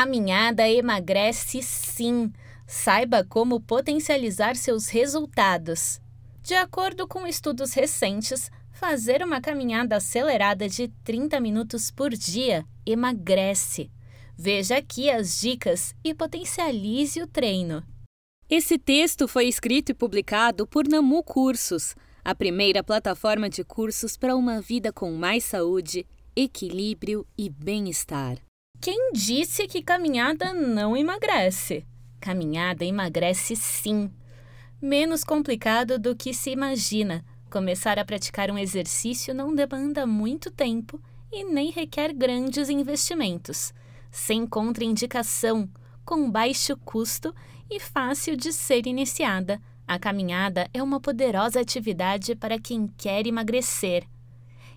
Caminhada emagrece sim. Saiba como potencializar seus resultados. De acordo com estudos recentes, fazer uma caminhada acelerada de 30 minutos por dia emagrece. Veja aqui as dicas e potencialize o treino. Esse texto foi escrito e publicado por Namu Cursos, a primeira plataforma de cursos para uma vida com mais saúde, equilíbrio e bem-estar. Quem disse que caminhada não emagrece? Caminhada emagrece sim. Menos complicado do que se imagina. Começar a praticar um exercício não demanda muito tempo e nem requer grandes investimentos. Sem contraindicação, com baixo custo e fácil de ser iniciada, a caminhada é uma poderosa atividade para quem quer emagrecer.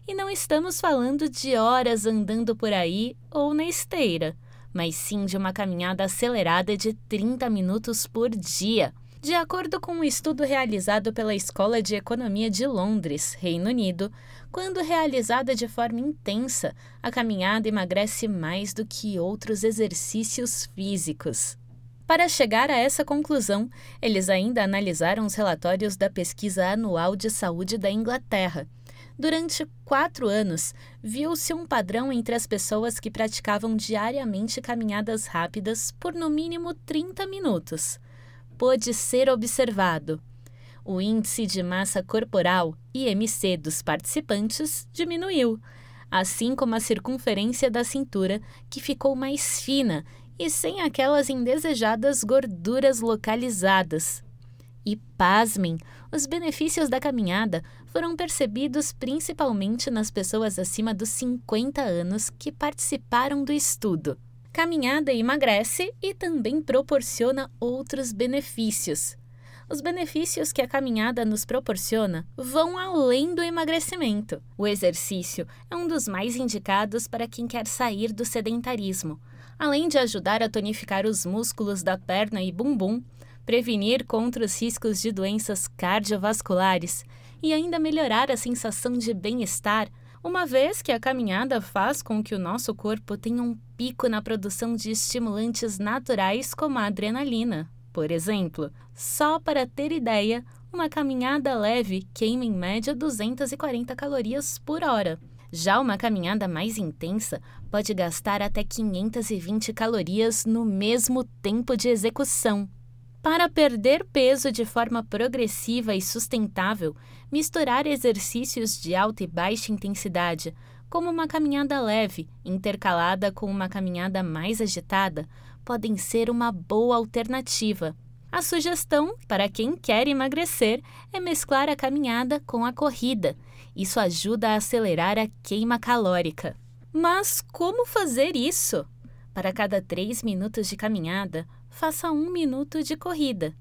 E não estamos falando de horas andando por aí ou na esteira, mas sim de uma caminhada acelerada de 30 minutos por dia. De acordo com um estudo realizado pela Escola de Economia de Londres, Reino Unido, quando realizada de forma intensa, a caminhada emagrece mais do que outros exercícios físicos. Para chegar a essa conclusão, eles ainda analisaram os relatórios da Pesquisa Anual de Saúde da Inglaterra Durante quatro anos, viu-se um padrão entre as pessoas que praticavam diariamente caminhadas rápidas por no mínimo 30 minutos. Pôde ser observado. O índice de massa corporal, IMC, dos participantes diminuiu, assim como a circunferência da cintura, que ficou mais fina e sem aquelas indesejadas gorduras localizadas. E pasmem, os benefícios da caminhada foram percebidos principalmente nas pessoas acima dos 50 anos que participaram do estudo. Caminhada emagrece e também proporciona outros benefícios. Os benefícios que a caminhada nos proporciona vão além do emagrecimento. O exercício é um dos mais indicados para quem quer sair do sedentarismo. Além de ajudar a tonificar os músculos da perna e bumbum, prevenir contra os riscos de doenças cardiovasculares e ainda melhorar a sensação de bem-estar, uma vez que a caminhada faz com que o nosso corpo tenha um pico na produção de estimulantes naturais como a adrenalina. Por exemplo, só para ter ideia, uma caminhada leve queima em média 240 calorias por hora. Já uma caminhada mais intensa pode gastar até 520 calorias no mesmo tempo de execução. Para perder peso de forma progressiva e sustentável, misturar exercícios de alta e baixa intensidade, como uma caminhada leve, intercalada com uma caminhada mais agitada, podem ser uma boa alternativa. A sugestão, para quem quer emagrecer, é mesclar a caminhada com a corrida. Isso ajuda a acelerar a queima calórica. Mas como fazer isso? Para cada 3 minutos de caminhada, faça um minuto de corrida,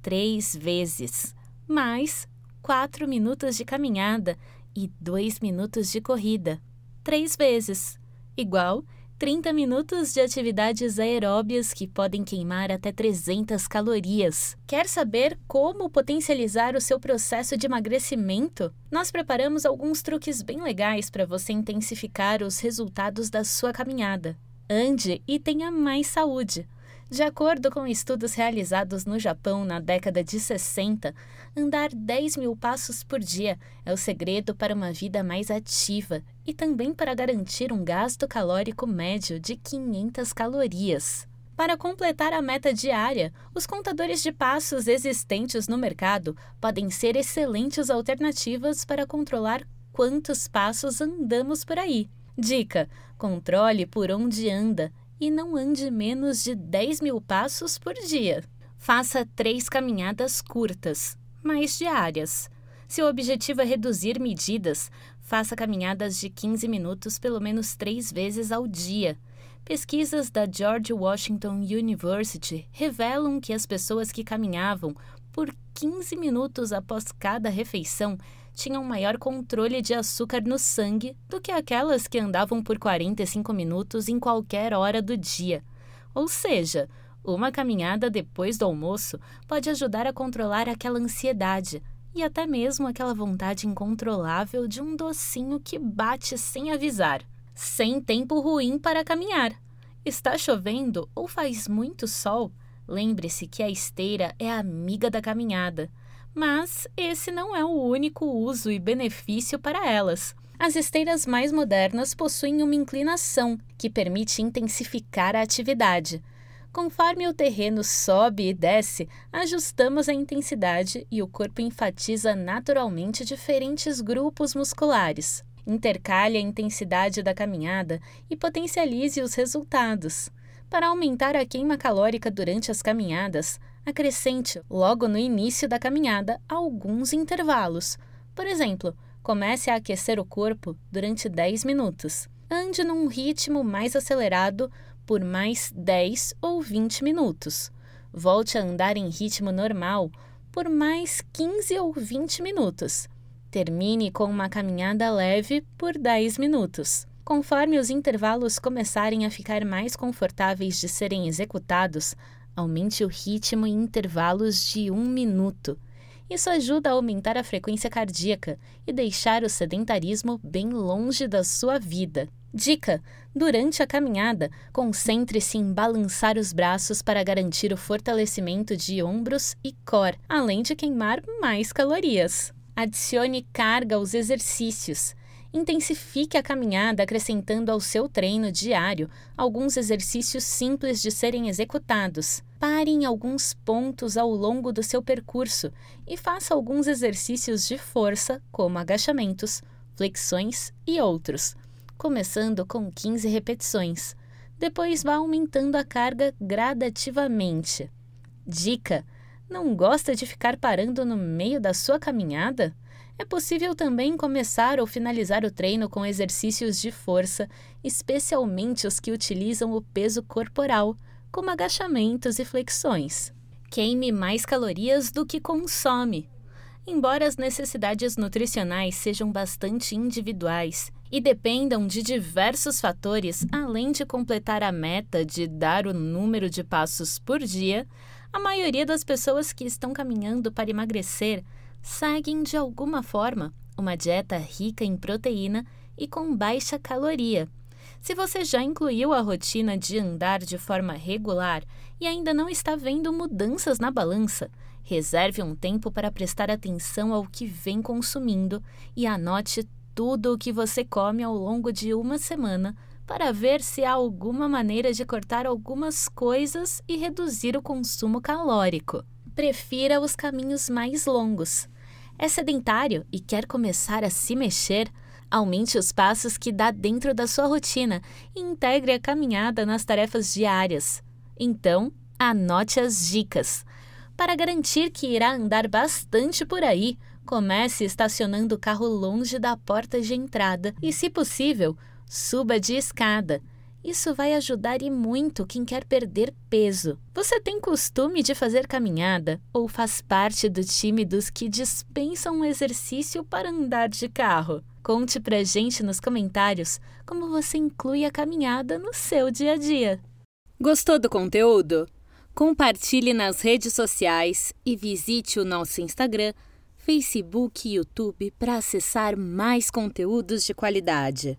três vezes, mais quatro minutos de caminhada e dois minutos de corrida, três vezes, igual 30 minutos de atividades aeróbias que podem queimar até 300 calorias. Quer saber como potencializar o seu processo de emagrecimento? Nós preparamos alguns truques bem legais para você intensificar os resultados da sua caminhada. Ande e tenha mais saúde. De acordo com estudos realizados no Japão na década de 60, andar 10 mil passos por dia é o segredo para uma vida mais ativa e também para garantir um gasto calórico médio de 500 calorias. Para completar a meta diária, os contadores de passos existentes no mercado podem ser excelentes alternativas para controlar quantos passos andamos por aí. Dica: controle por onde anda e não ande menos de 10 mil passos por dia. Faça três caminhadas curtas, mais diárias. Se o objetivo é reduzir medidas, faça caminhadas de 15 minutos pelo menos três vezes ao dia. Pesquisas da George Washington University revelam que as pessoas que caminhavam por 15 minutos após cada refeição tinham maior controle de açúcar no sangue do que aquelas que andavam por 45 minutos em qualquer hora do dia. Ou seja, uma caminhada depois do almoço pode ajudar a controlar aquela ansiedade e até mesmo aquela vontade incontrolável de um docinho que bate sem avisar. Sem tempo ruim para caminhar. Está chovendo ou faz muito sol? Lembre-se que a esteira é amiga da caminhada, mas esse não é o único uso e benefício para elas. As esteiras mais modernas possuem uma inclinação que permite intensificar a atividade. Conforme o terreno sobe e desce, ajustamos a intensidade e o corpo enfatiza naturalmente diferentes grupos musculares. Intercale a intensidade da caminhada e potencialize os resultados. Para aumentar a queima calórica durante as caminhadas, acrescente, logo no início da caminhada, alguns intervalos. Por exemplo, comece a aquecer o corpo durante 10 minutos. Ande num ritmo mais acelerado por mais 10 ou 20 minutos. Volte a andar em ritmo normal por mais 15 ou 20 minutos. Termine com uma caminhada leve por 10 minutos. Conforme os intervalos começarem a ficar mais confortáveis de serem executados, aumente o ritmo em intervalos de um minuto. Isso ajuda a aumentar a frequência cardíaca e deixar o sedentarismo bem longe da sua vida. Dica: durante a caminhada, concentre-se em balançar os braços para garantir o fortalecimento de ombros e core, além de queimar mais calorias. Adicione carga aos exercícios. Intensifique a caminhada acrescentando ao seu treino diário alguns exercícios simples de serem executados. Pare em alguns pontos ao longo do seu percurso e faça alguns exercícios de força, como agachamentos, flexões e outros, começando com 15 repetições. Depois vá aumentando a carga gradativamente. Dica: não gosta de ficar parando no meio da sua caminhada? É possível também começar ou finalizar o treino com exercícios de força, especialmente os que utilizam o peso corporal, como agachamentos e flexões. Queime mais calorias do que consome. Embora as necessidades nutricionais sejam bastante individuais e dependam de diversos fatores, além de completar a meta de dar o número de passos por dia, a maioria das pessoas que estão caminhando para emagrecer seguem de alguma forma uma dieta rica em proteína e com baixa caloria. Se você já incluiu a rotina de andar de forma regular e ainda não está vendo mudanças na balança, reserve um tempo para prestar atenção ao que vem consumindo e anote tudo o que você come ao longo de uma semana para ver se há alguma maneira de cortar algumas coisas e reduzir o consumo calórico. Prefira os caminhos mais longos. É sedentário e quer começar a se mexer? Aumente os passos que dá dentro da sua rotina e integre a caminhada nas tarefas diárias. Então, anote as dicas. Para garantir que irá andar bastante por aí, comece estacionando o carro longe da porta de entrada e, se possível, suba de escada. Isso vai ajudar e muito quem quer perder peso. Você tem costume de fazer caminhada ou faz parte do time dos que dispensam um exercício para andar de carro? Conte pra gente nos comentários como você inclui a caminhada no seu dia a dia. Gostou do conteúdo? Compartilhe nas redes sociais e visite o nosso Instagram, Facebook e YouTube para acessar mais conteúdos de qualidade.